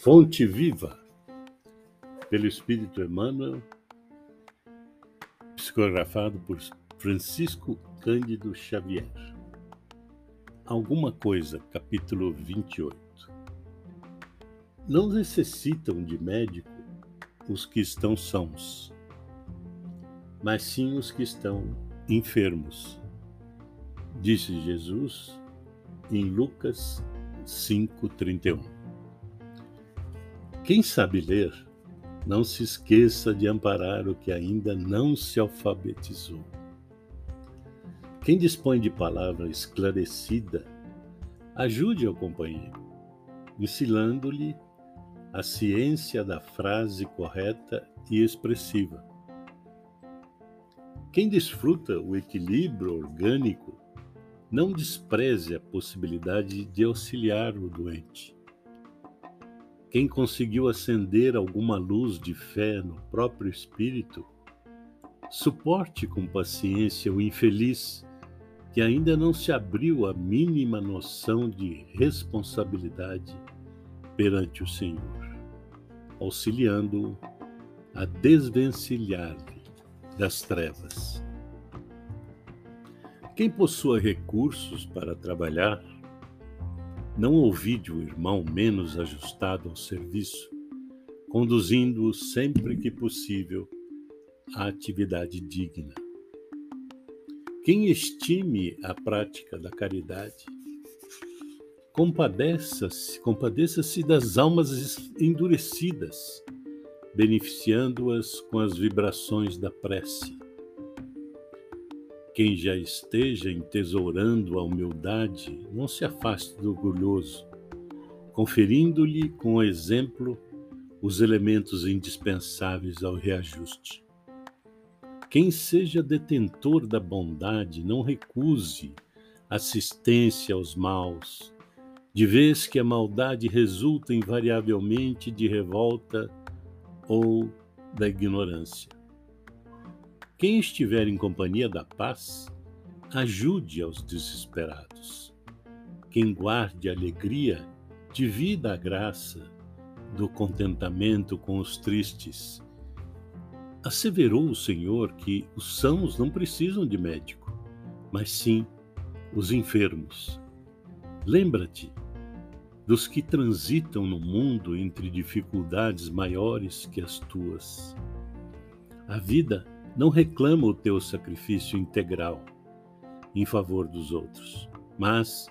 Fonte Viva, pelo Espírito Emmanuel, psicografado por Francisco Cândido Xavier. Alguma coisa, capítulo 28. Não necessitam de médico os que estão sãos, mas sim os que estão enfermos, disse Jesus em Lucas 5,31. Quem sabe ler, não se esqueça de amparar o que ainda não se alfabetizou. Quem dispõe de palavra esclarecida, ajude ao companheiro, ensinando-lhe a ciência da frase correta e expressiva. Quem desfruta o equilíbrio orgânico, não despreze a possibilidade de auxiliar o doente quem conseguiu acender alguma luz de fé no próprio espírito, suporte com paciência o infeliz que ainda não se abriu a mínima noção de responsabilidade perante o Senhor, auxiliando-o a desvencilhar-lhe das trevas. Quem possua recursos para trabalhar, não ouvide o irmão menos ajustado ao serviço, conduzindo-o sempre que possível à atividade digna. Quem estime a prática da caridade, compadeça-se, compadeça-se das almas endurecidas, beneficiando-as com as vibrações da prece quem já esteja entesourando a humildade, não se afaste do orgulhoso, conferindo-lhe com o exemplo os elementos indispensáveis ao reajuste. Quem seja detentor da bondade, não recuse assistência aos maus, de vez que a maldade resulta invariavelmente de revolta ou da ignorância. Quem estiver em companhia da paz, ajude aos desesperados. Quem guarde a alegria, divida a graça do contentamento com os tristes. Asseverou o Senhor que os sãos não precisam de médico, mas sim os enfermos. Lembra-te dos que transitam no mundo entre dificuldades maiores que as tuas. A vida não reclama o teu sacrifício integral em favor dos outros, mas,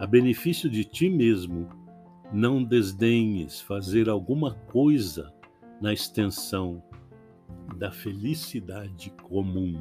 a benefício de ti mesmo, não desdenhes fazer alguma coisa na extensão da felicidade comum.